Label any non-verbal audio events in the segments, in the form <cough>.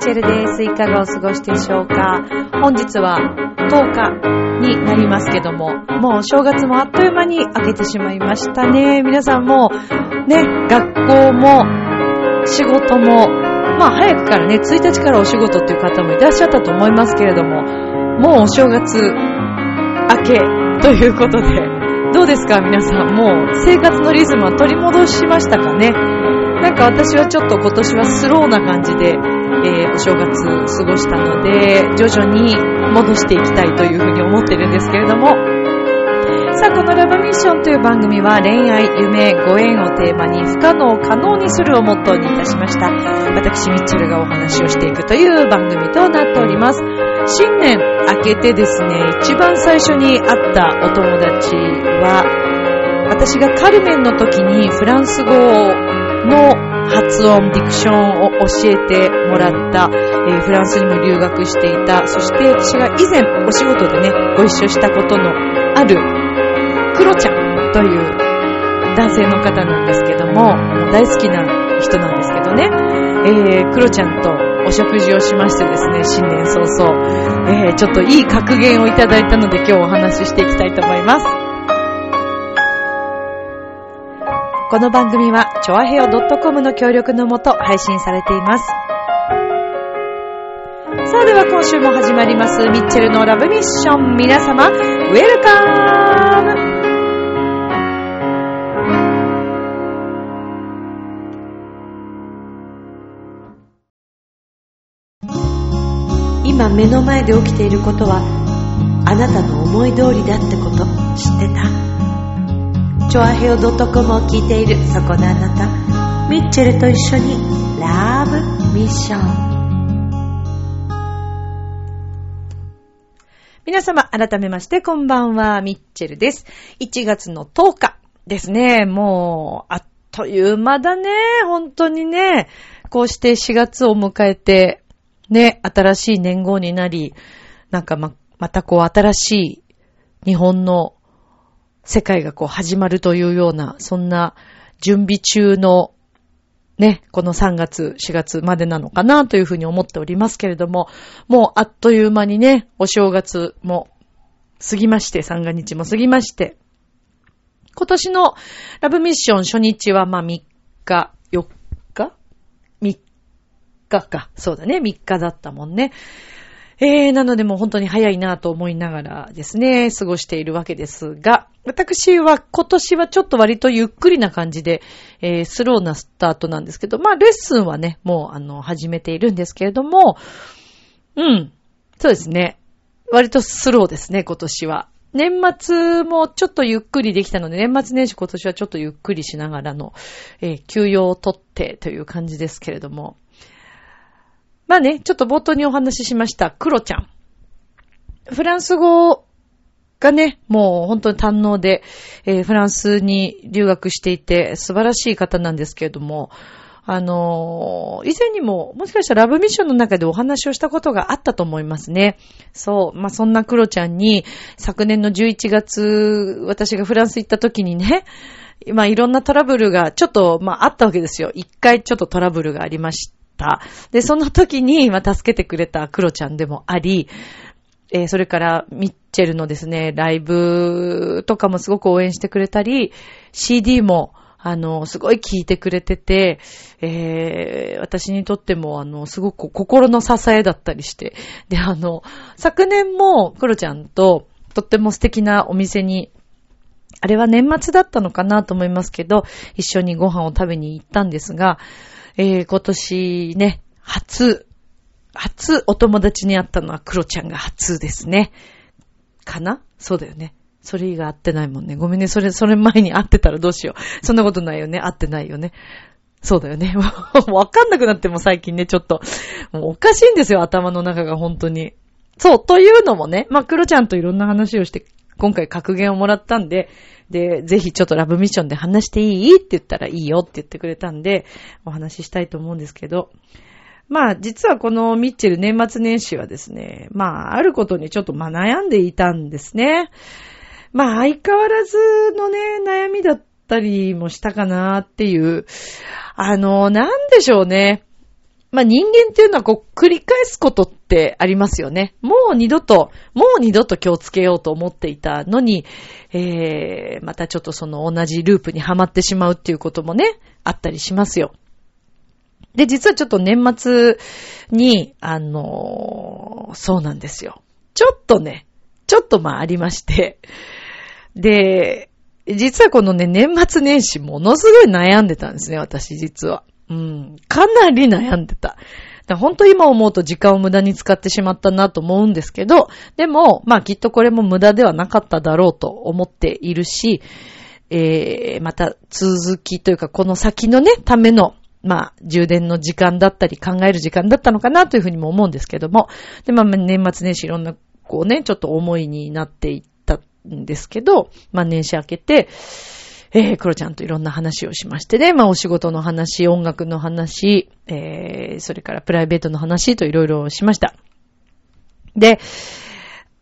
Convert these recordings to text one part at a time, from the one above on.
チェルです。いかがお過ごしでしょうか？本日は10日。になりますけども、もう正月もあっという間に明けてしまいましたね。皆さんも、ね、学校も、仕事も、まあ早くからね、1日からお仕事っていう方もいらっしゃったと思いますけれども、もうお正月明けということで、どうですか？皆さん、もう生活のリズムは取り戻しましたかね？なんか私はちょっと今年はスローな感じで、えーお正月過ごしたので、徐々に戻していきたいというふうに思ってるんですけれども、さあ、このラブミッションという番組は恋愛、夢、ご縁をテーマに不可能を可能にするをモットーにいたしました。私、ミッチェルがお話をしていくという番組となっております。新年明けてですね、一番最初に会ったお友達は、私がカルメンの時にフランス語の発音、ディクションを教えてもらった、えーフランスにも留学していた、そして私が以前お仕事でね、ご一緒したことのある、クロちゃんという男性の方なんですけども、大好きな人なんですけどね、えー、クロちゃんとお食事をしましてですね、新年早々、えー、ちょっといい格言をいただいたので今日お話ししていきたいと思います。この番組は、ちょあへよ .com の協力のもと配信されています。さあでは今週も始まります、ミッチェルのラブミッション。皆様、ウェルカム今目の前で起きていることは、あなたの思い通りだってこと知ってた？チョアヘオ .com を聞いているそこのあなたミッチェルと一緒にラブミッション。皆様改めましてこんばんはミッチェルです。1月の10日ですね。もうあっという間だね。本当にね。こうして4月を迎えてね新しい年号になりなんかままたこう新しい日本の世界がこう始まるというような、そんな準備中のね、この3月、4月までなのかなというふうに思っておりますけれども、もうあっという間にね、お正月も過ぎまして、三が日も過ぎまして、今年のラブミッション初日はまあ3日、4日 ?3 日か。そうだね、3日だったもんね。えー、なのでもう本当に早いなと思いながらですね、過ごしているわけですが、私は今年はちょっと割とゆっくりな感じで、えー、スローなスタートなんですけど、まあレッスンはね、もうあの、始めているんですけれども、うん、そうですね。割とスローですね、今年は。年末もちょっとゆっくりできたので、年末年始今年はちょっとゆっくりしながらの、えー休養をとってという感じですけれども、まあね、ちょっと冒頭にお話ししました、クロちゃん。フランス語がね、もう本当に堪能で、えーフランスに留学していて素晴らしい方なんですけれども、あのー以前にも、もしかしたらラブミッションの中でお話をしたことがあったと思いますね。そう。まあ、そんなクロちゃんに、昨年の11月、私がフランス行った時にね、まあ、いろんなトラブルが、ちょっと、まあ、あったわけですよ。一回ちょっとトラブルがありました。で、その時に、まあ、助けてくれたクロちゃんでもあり、えーそれから、ミッチェルのですね、ライブとかもすごく応援してくれたり、CD も、あの、すごい聴いてくれてて、えー私にとっても、あの、すごく心の支えだったりして。で、あの、昨年も、クロちゃんと、とっても素敵なお店に、あれは年末だったのかなと思いますけど、一緒にご飯を食べに行ったんですが、えー今年ね、初、初お友達に会ったのはクロちゃんが初ですね。かな？そうだよね。それ以外会ってないもんね。ごめんね。それ、それ前に会ってたらどうしよう。そんなことないよね。会ってないよね。そうだよね。<laughs> わかんなくなっても最近ね、ちょっと、もうおかしいんですよ、頭の中が本当に。そう、というのもね、まあ、クロちゃんといろんな話をして、今回格言をもらったんで、で、ぜひちょっとラブミッションで話していい？って言ったらいいよって言ってくれたんで、お話ししたいと思うんですけど、まあ、実はこのミッチェル年末年始はですね、まあ、あることにちょっとまあ悩んでいたんですね。まあ、相変わらずのね、悩みだったりもしたかなっていう、あの、なんでしょうね。まあ、人間っていうのはこう、繰り返すことってありますよね。もう二度と、もう二度と気をつけようと思っていたのに、えー、またちょっとその同じループにはまってしまうっていうこともね、あったりしますよ。で、実はちょっと年末に、あのー、そうなんですよ。ちょっとね、ちょっとまあありまして、で、実はこのね、年末年始ものすごい悩んでたんですね、私実は。うん。かなり悩んでた。本当今思うと時間を無駄に使ってしまったなと思うんですけど、でも、まあきっとこれも無駄ではなかっただろうと思っているし、えー、また続きというかこの先のね、ためのまあ、充電の時間だったり考える時間だったのかなというふうにも思うんですけども、で、まあ、年末年始いろんな、こうね、ちょっと思いになっていったんですけど、まあ、年始明けて、えー、クロちゃんといろんな話をしましてね、まあ、お仕事の話、音楽の話、えー、それからプライベートの話といろいろしました。で、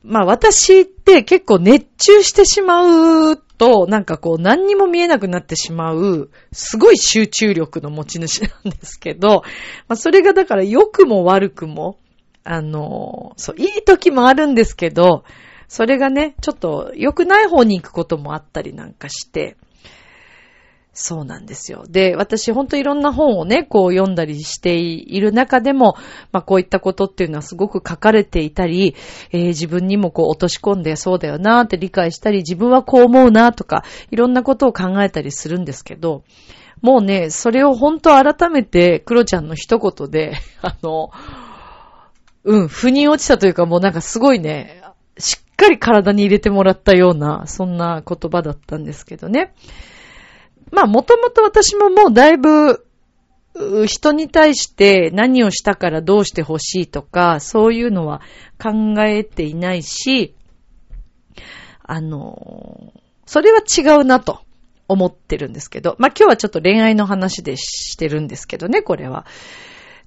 まあ私って結構熱中してしまうと、なんかこう何にも見えなくなってしまう、すごい集中力の持ち主なんですけど、まあそれがだから良くも悪くも、あの、そう、いい時もあるんですけど、それがね、ちょっと良くない方に行くこともあったりなんかして、そうなんですよ。で、私ほんといろんな本をね、こう読んだりしている中でも、まあこういったことっていうのはすごく書かれていたり、えー、自分にもこう落とし込んでそうだよなって理解したり、自分はこう思うなとか、いろんなことを考えたりするんですけど、もうね、それを本当改めて、クロちゃんの一言で、<laughs> あの、うん、腑に落ちたというかもうなんかすごいね、しっかり体に入れてもらったような、そんな言葉だったんですけどね。まあ、もともと私ももうだいぶ、人に対して何をしたからどうしてほしいとか、そういうのは考えていないし、あの、それは違うなと思ってるんですけど、まあ今日はちょっと恋愛の話でしてるんですけどね、これは。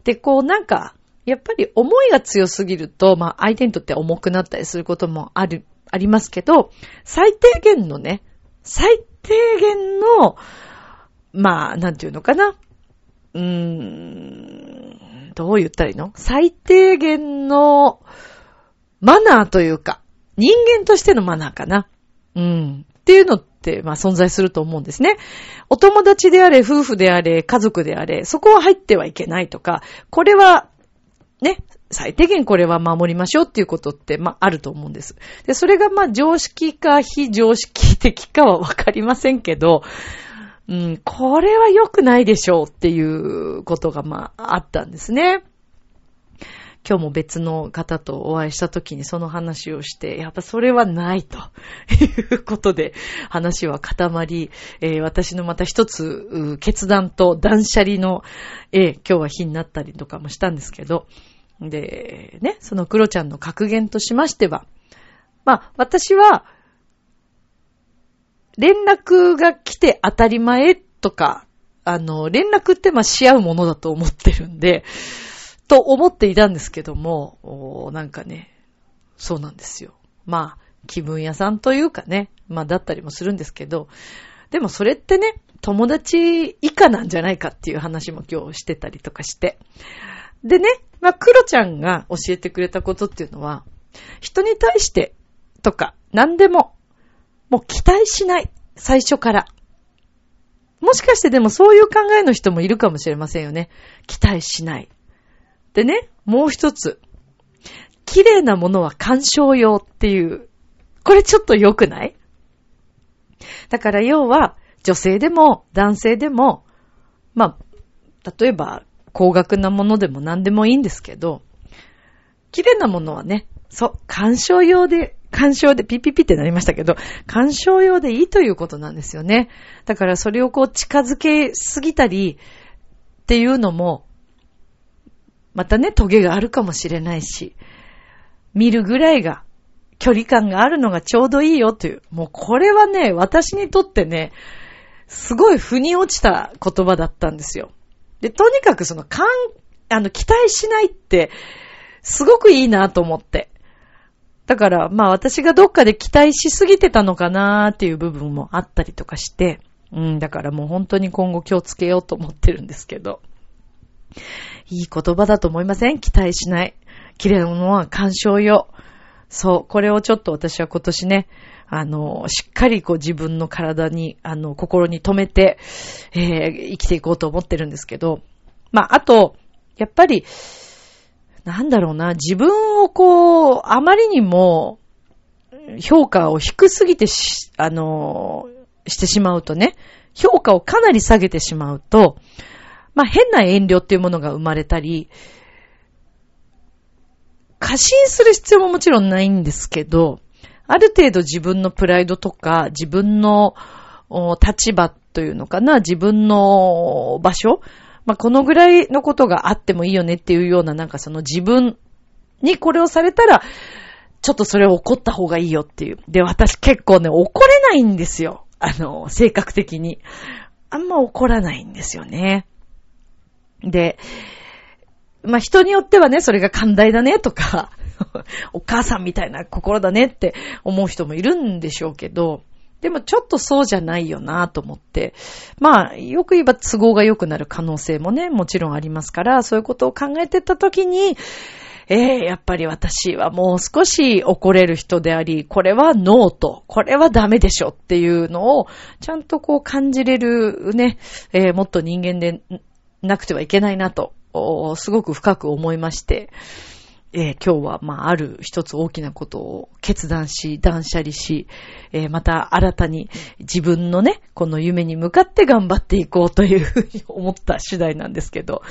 で、こうなんか、やっぱり思いが強すぎると、まあ相手にとって重くなったりすることもある、ありますけど、最低限のね、最低限の、まあ、なんていうのかな。うーん、どう言ったらいいの？最低限のマナーというか、人間としてのマナーかな。うん。っていうのって、まあ存在すると思うんですね。お友達であれ、夫婦であれ、家族であれ、そこは入ってはいけないとか、これは、ね、最低限これは守りましょうっていうことって、まあ、あると思うんです。で、それがま、常識か非常識的かはわかりませんけど、うん、これは良くないでしょうっていうことがまあ、ったんですね。今日も別の方とお会いした時にその話をして、やっぱそれはないということで話は固まり、えー、私のまた一つ決断と断捨離の、えー、今日は日になったりとかもしたんですけど、で、ね、そのクロちゃんの格言としましては、まあ、私は、連絡が来て当たり前とか、あの、連絡ってまあし合うものだと思ってるんで、と思っていたんですけども、なんかね、そうなんですよ。まあ、気分屋さんというかね、まあだったりもするんですけど、でもそれってね、友達以下なんじゃないかっていう話も今日してたりとかして。でね、まあ、クロちゃんが教えてくれたことっていうのは、人に対してとか何でも、もう期待しない。最初から。もしかしてでもそういう考えの人もいるかもしれませんよね。期待しない。でね、もう一つ。綺麗なものは鑑賞用っていう。これちょっと良くない？だから要は、女性でも男性でも、まあ、例えば高額なものでも何でもいいんですけど、綺麗なものはね、そう、鑑賞用で、鑑賞でピピピってなりましたけど、鑑賞用でいいということなんですよね。だからそれをこう近づけすぎたりっていうのも、またね、トゲがあるかもしれないし、見るぐらいが距離感があるのがちょうどいいよという。もうこれはね、私にとってね、すごい腑に落ちた言葉だったんですよ。で、とにかくその、かん、あの、期待しないって、すごくいいなと思って。だから、まあ私がどっかで期待しすぎてたのかなーっていう部分もあったりとかして、うん、だからもう本当に今後気をつけようと思ってるんですけど。いい言葉だと思いません？期待しない。綺麗なものは干渉よ。そう、これをちょっと私は今年ね、あの、しっかりこう自分の体に、あの、心に留めて、えー、生きていこうと思ってるんですけど、まあ、あと、やっぱり、なんだろうな、自分をこう、あまりにも、評価を低すぎてし、あの、してしまうとね、評価をかなり下げてしまうと、まあ、変な遠慮っていうものが生まれたり、過信する必要ももちろんないんですけど、ある程度自分のプライドとか、自分の立場というのかな、自分の場所、まあ、このぐらいのことがあってもいいよねっていうような、なんかその自分にこれをされたら、ちょっとそれを怒った方がいいよっていう。で、私結構ね、怒れないんですよ。あの、性格的に。あんま怒らないんですよね。で、まあ、人によってはね、それが寛大だねとか、<laughs> お母さんみたいな心だねって思う人もいるんでしょうけど、でもちょっとそうじゃないよなと思って。まあ、よく言えば都合が良くなる可能性もね、もちろんありますから、そういうことを考えてたときに、ええー、やっぱり私はもう少し怒れる人であり、これはノーと、これはダメでしょっていうのを、ちゃんとこう感じれるね、えー、もっと人間でなくてはいけないなとすごく深く思いまして、えー、今日は、まあ、ある一つ大きなことを決断し、断捨離し、えー、また新たに自分のね、この夢に向かって頑張っていこうというふうに思った次第なんですけど、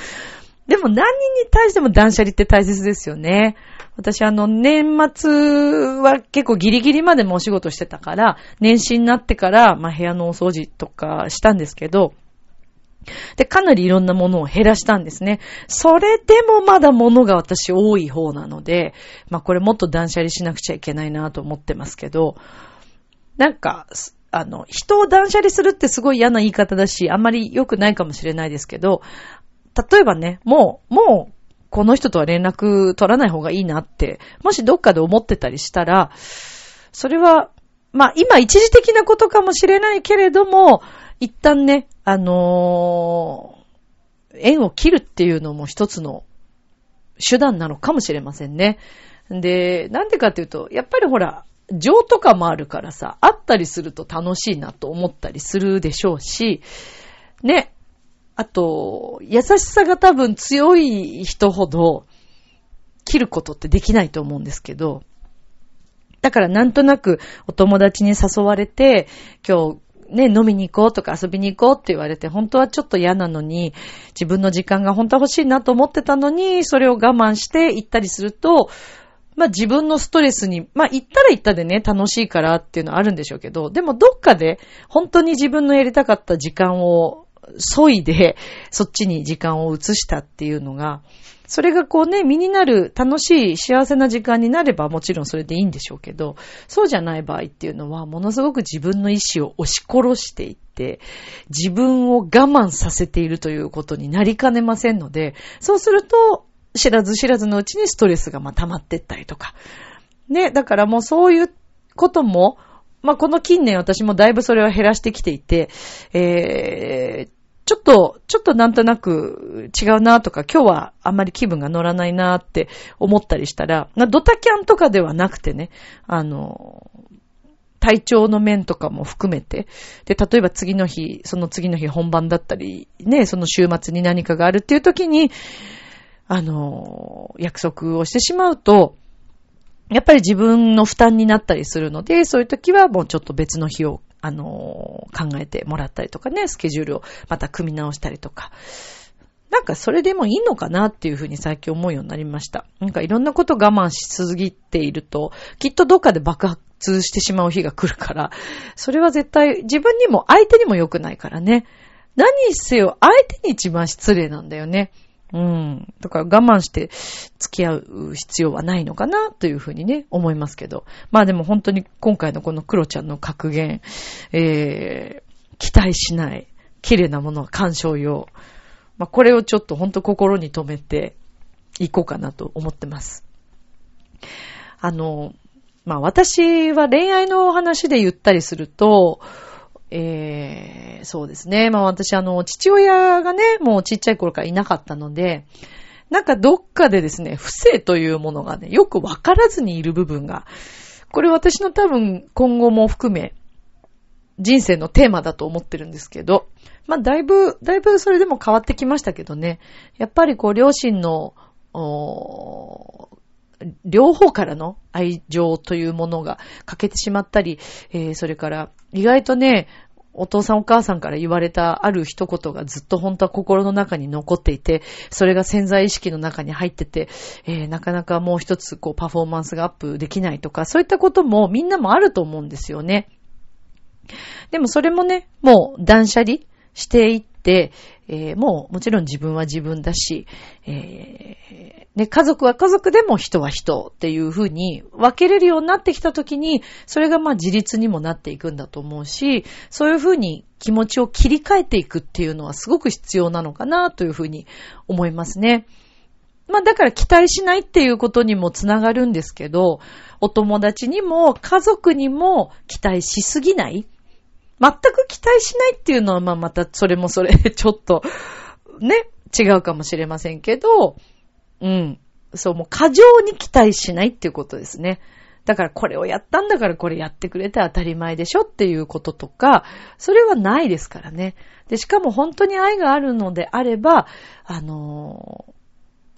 でも何人に対しても断捨離って大切ですよね。私あの、年末は結構ギリギリまでもお仕事してたから、年始になってから、まあ、部屋のお掃除とかしたんですけど、で、かなりいろんなものを減らしたんですね。それでもまだ物が私多い方なので、まあこれもっと断捨離しなくちゃいけないなと思ってますけど、なんか、あの、人を断捨離するってすごい嫌な言い方だし、あんまり良くないかもしれないですけど、例えばね、もう、もう、この人とは連絡取らない方がいいなって、もしどっかで思ってたりしたら、それは、まあ今一時的なことかもしれないけれども、一旦ね、あのー、縁を切るっていうのも一つの手段なのかもしれませんね。で、なんでかっていうと、やっぱりほら、情とかもあるからさ、会ったりすると楽しいなと思ったりするでしょうし、ね。あと、優しさが多分強い人ほど、切ることってできないと思うんですけど、だからなんとなくお友達に誘われて、今日ね、飲みに行こうとか遊びに行こうって言われて、本当はちょっと嫌なのに、自分の時間が本当は欲しいなと思ってたのに、それを我慢して行ったりすると、まあ自分のストレスに、まあ行ったら行ったでね、楽しいからっていうのはあるんでしょうけど、でもどっかで本当に自分のやりたかった時間を削いで、そっちに時間を移したっていうのが、それがこうね、身になる楽しい幸せな時間になればもちろんそれでいいんでしょうけど、そうじゃない場合っていうのは、ものすごく自分の意志を押し殺していって、自分を我慢させているということになりかねませんので、そうすると、知らず知らずのうちにストレスがま溜まってったりとか。ね、だからもうそういうことも、まあ、この近年私もだいぶそれは減らしてきていて、えー、ちょっと、ちょっとなんとなく違うなとか、今日はあんまり気分が乗らないなって思ったりしたら、ドタキャンとかではなくてね、あの、体調の面とかも含めて、で、例えば次の日、その次の日本番だったり、ね、その週末に何かがあるっていう時に、あの、約束をしてしまうと、やっぱり自分の負担になったりするので、そういう時はもうちょっと別の日をあのー、考えてもらったりとかね、スケジュールをまた組み直したりとか。なんかそれでもいいのかなっていうふうに最近思うようになりました。なんかいろんなこと我慢しすぎていると、きっとどっかで爆発してしまう日が来るから、それは絶対自分にも相手にも良くないからね。何せよ相手に一番失礼なんだよね。うん。だから我慢して付き合う必要はないのかなというふうにね、思いますけど。まあでも本当に今回のこのクロちゃんの格言、えー、期待しない、綺麗なものは鑑賞用。まあこれをちょっと本当心に留めていこうかなと思ってます。あの、まあ私は恋愛の話で言ったりすると、えー、そうですね。まあ私、あの、父親がね、もうちっちゃい頃からいなかったので、なんかどっかでですね、不正というものがね、よくわからずにいる部分が、これ私の多分今後も含め、人生のテーマだと思ってるんですけど、まあだいぶ、だいぶそれでも変わってきましたけどね、やっぱりこう両親の、両方からの愛情というものが欠けてしまったり、えー、それから意外とね、お父さんお母さんから言われたある一言がずっと本当は心の中に残っていて、それが潜在意識の中に入ってて、えー、なかなかもう一つこうパフォーマンスがアップできないとか、そういったこともみんなもあると思うんですよね。でもそれもね、もう断捨離していって、えー、もうもちろん自分は自分だし、えー、ね、家族は家族でも人は人っていう風に分けれるようになってきた時に、それがまあ自立にもなっていくんだと思うし、そういう風に気持ちを切り替えていくっていうのはすごく必要なのかなという風に思いますね。まあだから期待しないっていうことにもつながるんですけど、お友達にも家族にも期待しすぎない全く期待しないっていうのは、まあまたそれもそれ <laughs> ちょっと、ね、違うかもしれませんけど、うん。そう、もう過剰に期待しないっていうことですね。だからこれをやったんだからこれやってくれて当たり前でしょっていうこととか、それはないですからね。で、しかも本当に愛があるのであれば、あのー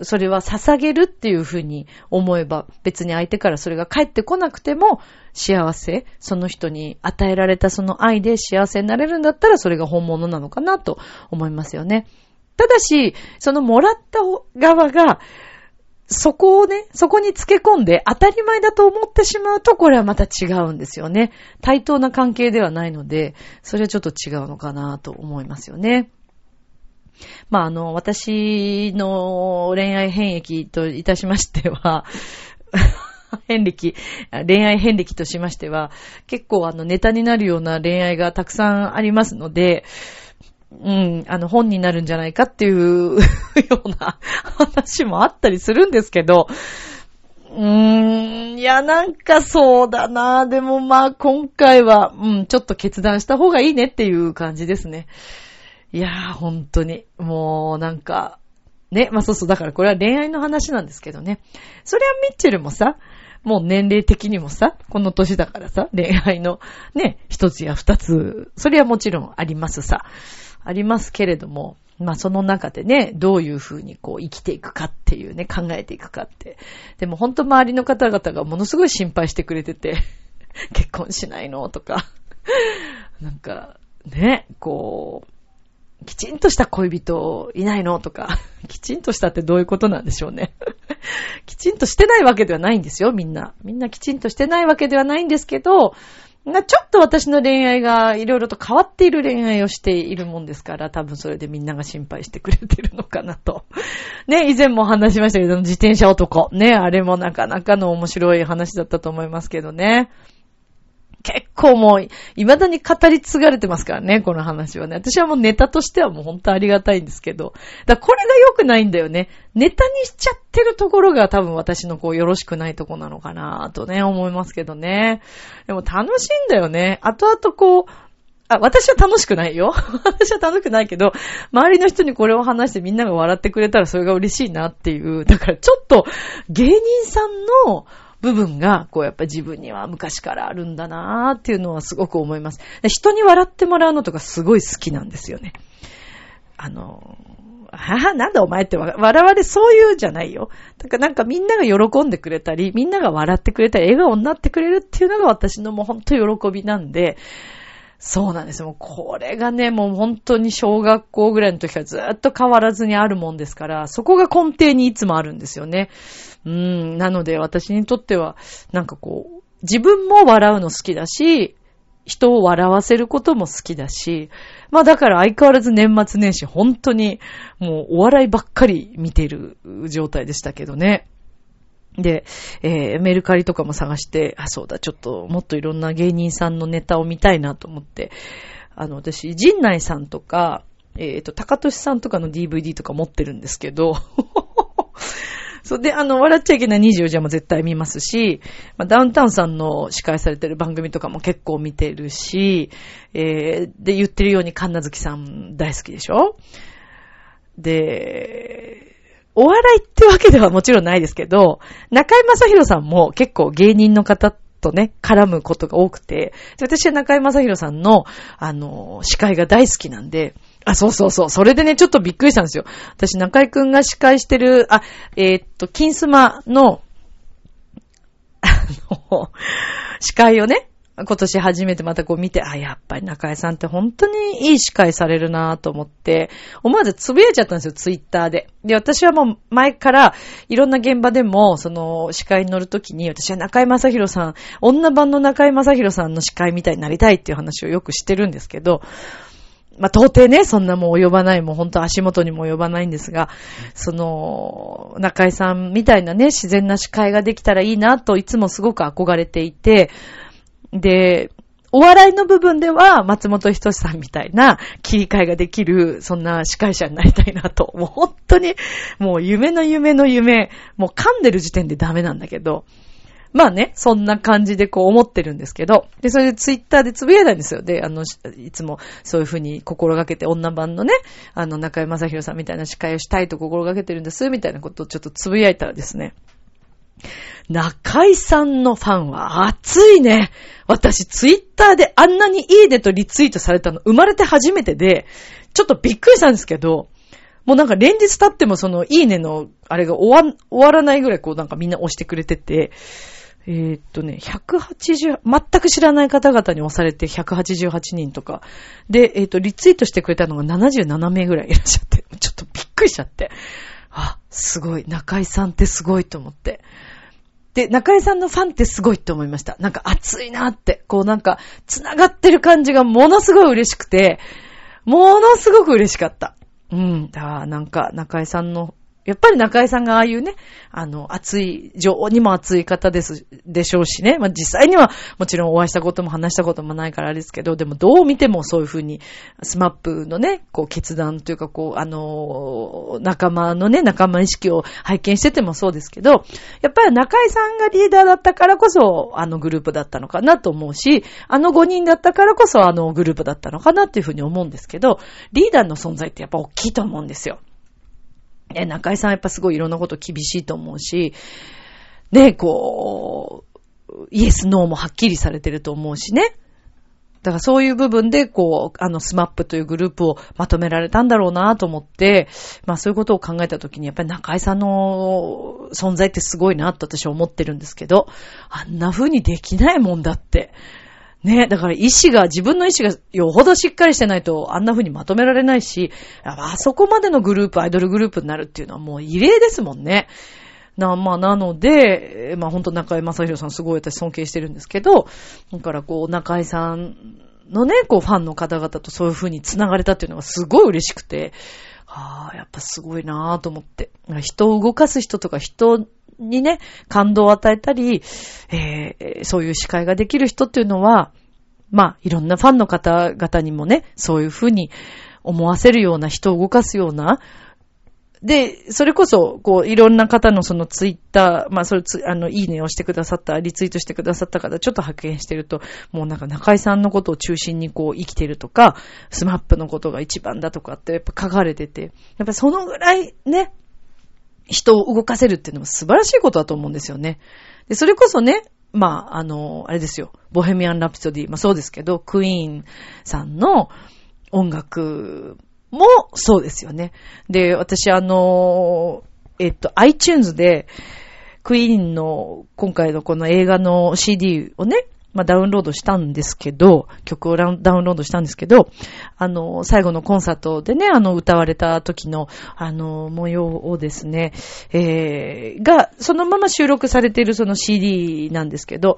それは捧げるっていうふうに思えば、別に相手からそれが返ってこなくても、幸せ、その人に与えられたその愛で幸せになれるんだったら、それが本物なのかなと思いますよね。ただし、そのもらった側が、そこをね、そこにつけ込んで当たり前だと思ってしまうと、これはまた違うんですよね。対等な関係ではないので、それはちょっと違うのかなと思いますよね。まあ、あの、私の恋愛変歴といたしましては <laughs> 変歴、恋愛変歴としましては、結構あのネタになるような恋愛がたくさんありますので、うん、あの本になるんじゃないかっていうような <laughs> 話もあったりするんですけど、うーん、いや、なんかそうだな。でもまあ今回は、うん、ちょっと決断した方がいいねっていう感じですね。いやー、本当に。もう、なんか、ね。まあそうそう。だからこれは恋愛の話なんですけどね。それはミッチェルもさ、もう年齢的にもさ、この年だからさ、恋愛のね、一つや二つ、それはもちろんありますさ。ありますけれども、まあその中でね、どういうふうにこう生きていくかっていうね、考えていくかって。でも本当周りの方々がものすごい心配してくれてて、<laughs> 結婚しないの？とか、なんか、ね、こう、きちんとした恋人いないのとか、<laughs> きちんとしたってどういうことなんでしょうね。<laughs> きちんとしてないわけではないんですよ、みんな。みんなきちんとしてないわけではないんですけど、ちょっと私の恋愛がいろいろと変わっている恋愛をしているもんですから、多分それでみんなが心配してくれてるのかなと。<laughs> ね、以前も話しましたけど、自転車男。ね、あれもなかなかの面白い話だったと思いますけどね。結構もう、未だに語り継がれてますからね、この話はね。私はもうネタとしてはもう本当ありがたいんですけど。だこれが良くないんだよね。ネタにしちゃってるところが多分私のこうよろしくないとこなのかなとね、思いますけどね。でも楽しいんだよね。後々こう、あ、私は楽しくないよ。<laughs> 私は楽しくないけど、周りの人にこれを話してみんなが笑ってくれたらそれが嬉しいなっていう。だからちょっと芸人さんの部分が、こうやっぱ自分には昔からあるんだなーっていうのはすごく思います。人に笑ってもらうのとかすごい好きなんですよね。あの、はは、なんだお前って笑われそういうじゃないよ。だからなんかみんなが喜んでくれたり、みんなが笑ってくれたり、笑顔になってくれるっていうのが私のもう本当喜びなんで、そうなんですよ。もうこれがね、もう本当に小学校ぐらいの時からずっと変わらずにあるもんですから、そこが根底にいつもあるんですよね。うん、なので私にとっては、なんかこう、自分も笑うの好きだし、人を笑わせることも好きだし、まあだから相変わらず年末年始本当にもうお笑いばっかり見てる状態でしたけどね。で、えー、メルカリとかも探して、あ、そうだ、ちょっともっといろんな芸人さんのネタを見たいなと思って、あの、私、陣内さんとか、えっ、ー、と、高俊さんとかの DVD とか持ってるんですけど、そう。で、あの、笑っちゃいけない24時はも絶対見ますし、まあ、ダウンタウンさんの司会されてる番組とかも結構見てるし、えー、で、言ってるように神奈月さん大好きでしょ？で、お笑いってわけではもちろんないですけど、中井正宏さんも結構芸人の方とね、絡むことが多くて、私は中井正宏さんの、あの、司会が大好きなんで、あ、そうそうそう。それでね、ちょっとびっくりしたんですよ。私、中井くんが司会してる、あ、えー、っと、金スマの、あの、司会をね、今年初めてまたこう見て、あ、やっぱり中井さんって本当にいい司会されるなぁと思って、思わずつぶやいちゃったんですよ、ツイッターで。で、私はもう前からいろんな現場でも、その司会に乗るときに、私は中井正宏さん、女版の中井正宏さんの司会みたいになりたいっていう話をよくしてるんですけど、まあ、到底ね、そんなもう及ばない、もうほんと足元にも及ばないんですが、その、中井さんみたいなね、自然な司会ができたらいいなといつもすごく憧れていて、で、お笑いの部分では松本人志さんみたいな切り替えができる、そんな司会者になりたいなと。もう本当に、もう夢の夢の夢、もう噛んでる時点でダメなんだけど、まあね、そんな感じでこう思ってるんですけど、で、それでツイッターでつぶやいたんですよ。で、あの、いつもそういうふうに心がけて女版のね、あの、中山正宏さんみたいな司会をしたいと心がけてるんです、みたいなことをちょっとつぶやいたらですね、中井さんのファンは熱いね。私、ツイッターであんなにいいねとリツイートされたの生まれて初めてで、ちょっとびっくりしたんですけど、もうなんか連日経ってもそのいいねのあれが終わ、終わらないぐらいこうなんかみんな押してくれてて、えー、っとね、180、全く知らない方々に押されて188人とか。で、えー、っと、リツイートしてくれたのが77名ぐらいいらっしゃって、<laughs> ちょっとびっくりしちゃって。あ、すごい。中井さんってすごいと思って。で、中井さんのファンってすごいって思いました。なんか熱いなって、こうなんか、繋がってる感じがものすごい嬉しくて、ものすごく嬉しかった。うん。だからなんか、中井さんのやっぱり中井さんがああいうね、あの、熱い、情にも熱い方です、でしょうしね。まあ、実際にはもちろんお会いしたことも話したこともないからですけど、でもどう見てもそういうふうに、 SMAPのね、こう決断というかこう、あの、仲間のね、仲間意識を拝見しててもそうですけど、やっぱり中居さんがリーダーだったからこそ、あのグループだったのかなと思うし、あの5人だったからこそあのグループだったのかなっていうふうに思うんですけど、リーダーの存在ってやっぱ大きいと思うんですよ。え、中居さんやっぱすごいいろんなこと厳しいと思うし、ね、こう、イエス、ノーもはっきりされてると思うしね。だからそういう部分で、こう、あの、 SMAPというグループをまとめられたんだろうなと思って、まあそういうことを考えたときに、やっぱり中居さんの存在ってすごいなと私は思ってるんですけど、あんな風にできないもんだって。ね、だから意志が、自分の意志がよほどしっかりしてないとあんな風にまとめられないし、あそこまでのグループ、アイドルグループになるっていうのはもう異例ですもんね。な、まあ、なので、まあ、ほんと中井正宏さんすごい私尊敬してるんですけど、だからこう、中井さんのね、こう、ファンの方々とそういう風に繋がれたっていうのがすごい嬉しくて、ああ、やっぱすごいなぁと思って。人を動かす人とか人にね、感動を与えたり、えー、そういう司会ができる人っていうのは、まあ、いろんなファンの方々にもね、そういうふうに思わせるような、人を動かすような、で、それこそ、こう、いろんな方のそのツイッター、まあ、それつ、あの、いいねをしてくださった、リツイートしてくださった方、ちょっと発見してると、もうなんか中井さんのことを中心にこう、生きてるとか、スマップのことが一番だとかってやっぱ書かれてて、やっぱそのぐらいね、人を動かせるっていうのも素晴らしいことだと思うんですよね。で、それこそね、まあ、あの、あれですよ。ボヘミアン・ラプソディ、まあそうですけど、クイーンさんの音楽もそうですよね。で、私あの、えっと、iTunes で、クイーンの今回のこの映画の CD をね、まあ、ダウンロードしたんですけど、曲をダウンロードしたんですけど、あの、最後のコンサートでね、あの、歌われた時の、あの、模様をですね、えー、が、そのまま収録されているその CD なんですけど、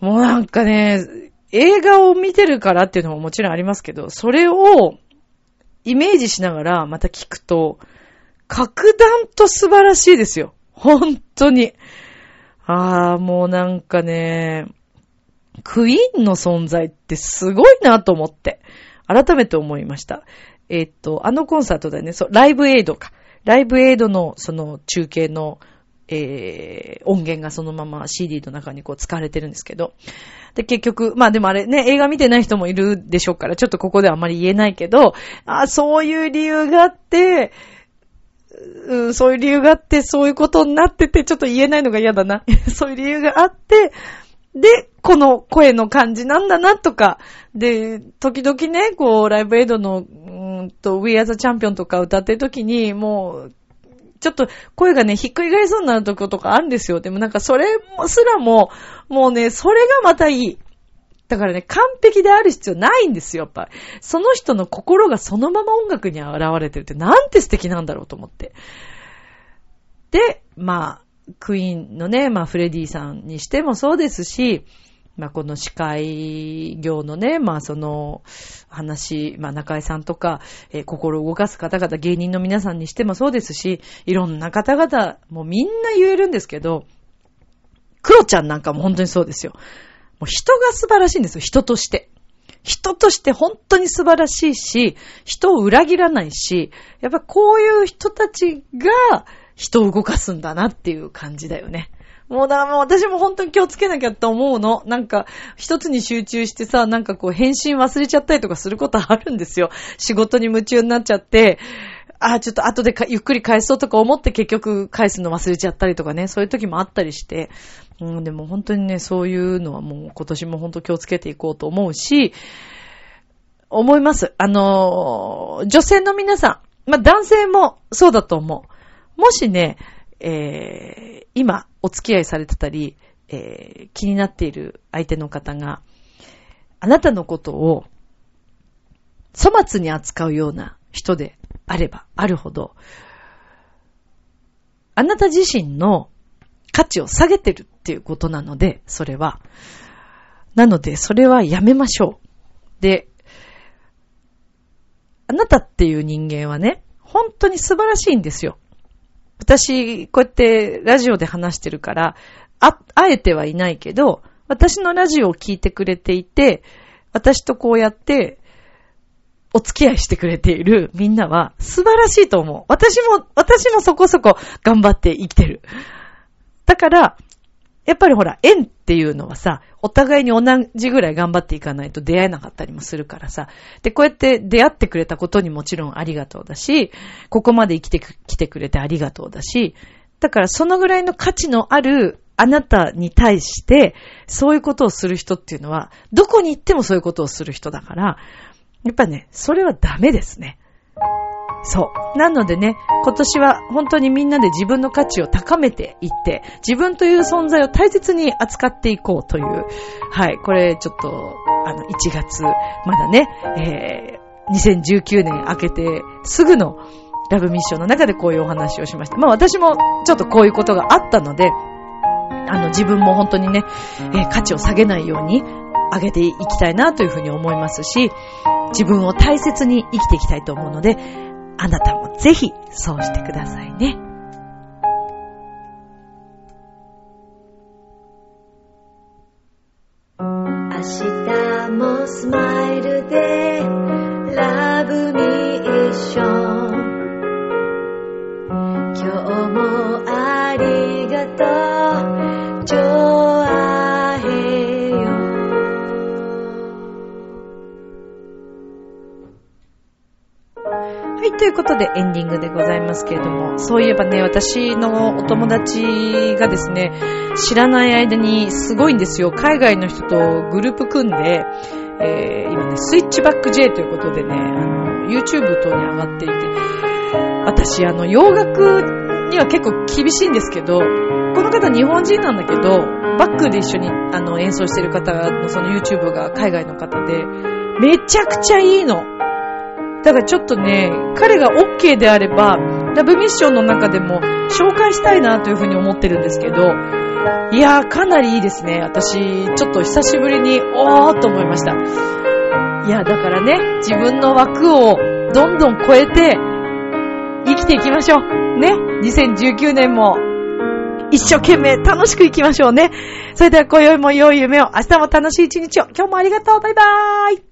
もうなんかね、映画を見てるからっていうのももちろんありますけど、それをイメージしながらまた聞くと、格段と素晴らしいですよ。本当に。ああ、もうなんかね、クイーンの存在ってすごいなと思って、改めて思いました。えっと、あのコンサートだよね、そう、ライブエイドか。ライブエイドのその中継の、えー、音源がそのまま CD の中にこう使われてるんですけど。で、結局、まあでもあれね、映画見てない人もいるでしょうから、ちょっとここではあまり言えないけど、あそういう理由があって、うん、そういう理由があって、そういうことになってて、ちょっと言えないのが嫌だな。<laughs> そういう理由があって、で、この声の感じなんだなとか、で、時々ね、こう、ライブエイドの、うんと、We Are the Champion とか歌ってる時に、もう、ちょっと声がね、ひっくり返そうになるとことかあるんですよ。でもなんかそれすらも、もうね、それがまたいい。だからね、完璧である必要ないんですよ、やっぱり。その人の心がそのまま音楽に現れてるってなんて素敵なんだろうと思って。で、まあ、クイーンのね、まあ、フレディさんにしてもそうですし、まあ、この司会業のね、まあ、その話、まあ、中井さんとか、えー、心を動かす方々、芸人の皆さんにしてもそうですし、いろんな方々、もうみんな言えるんですけど、クロちゃんなんかも本当にそうですよ。もう人が素晴らしいんですよ、人として。人として本当に素晴らしいし、人を裏切らないし、やっぱこういう人たちが人を動かすんだなっていう感じだよね。もうだからもう私も本当に気をつけなきゃって思うの。なんか、一つに集中してさ、なんかこう返信忘れちゃったりとかすることあるんですよ。仕事に夢中になっちゃって、ああ、ちょっと後でゆっくり返そうとか思って結局返すの忘れちゃったりとかね、そういう時もあったりして、うん、でも本当にね、そういうのはもう今年も本当気をつけていこうと思うし、思います。あのー、女性の皆さん、まあ、男性もそうだと思う。もしね、えー、今お付き合いされてたり、えー、気になっている相手の方が、あなたのことを粗末に扱うような人であればあるほど、あなた自身の価値を下げてるっていうことなので、それは。なので、それはやめましょう。で、あなたっていう人間はね、本当に素晴らしいんですよ。私、こうやってラジオで話してるから、あ、会えてはいないけど、私のラジオを聞いてくれていて、私とこうやって、お付き合いしてくれているみんなは素晴らしいと思う。私も、私もそこそこ頑張って生きてる。だから、やっぱりほら、縁っていうのはさ、お互いに同じぐらい頑張っていかないと出会えなかったりもするからさ。で、こうやって出会ってくれたことにもちろんありがとうだし、ここまで生きてきてくれてありがとうだし、だからそのぐらいの価値のあるあなたに対して、そういうことをする人っていうのは、どこに行ってもそういうことをする人だから、やっぱね、それはダメですね。そう。なのでね、今年は本当にみんなで自分の価値を高めていって、自分という存在を大切に扱っていこうという、はい、これちょっと、あの、1月、まだね、えー、2019年明けてすぐのラブミッションの中でこういうお話をしました。まあ私もちょっとこういうことがあったので、あの自分も本当にね、えー、価値を下げないように上げていきたいなというふうに思いますし、自分を大切に生きていきたいと思うので、あなたもぜひそうしてくださいね。明日もスマイルでラブミッション今日もありがとうということでエンディングでございますけれども、そういえばね、私のお友達がですね、知らない間にすごいんですよ。海外の人とグループ組んで、えー、今ね、スイッチバック J ということでね、あの、YouTube 等に上がっていて、私、あの、洋楽には結構厳しいんですけど、この方日本人なんだけど、バックで一緒にあの演奏してる方のその YouTube が海外の方で、めちゃくちゃいいの。だからちょっとね、彼が OK であれば、ラブミッションの中でも紹介したいなというふうに思ってるんですけど、いやー、かなりいいですね。私、ちょっと久しぶりに、おーと思いました。いや、だからね、自分の枠をどんどん超えて、生きていきましょう。ね。2019年も、一生懸命楽しく生きましょうね。それでは今宵も良い夢を、明日も楽しい一日を。今日もありがとう。バイバーイ。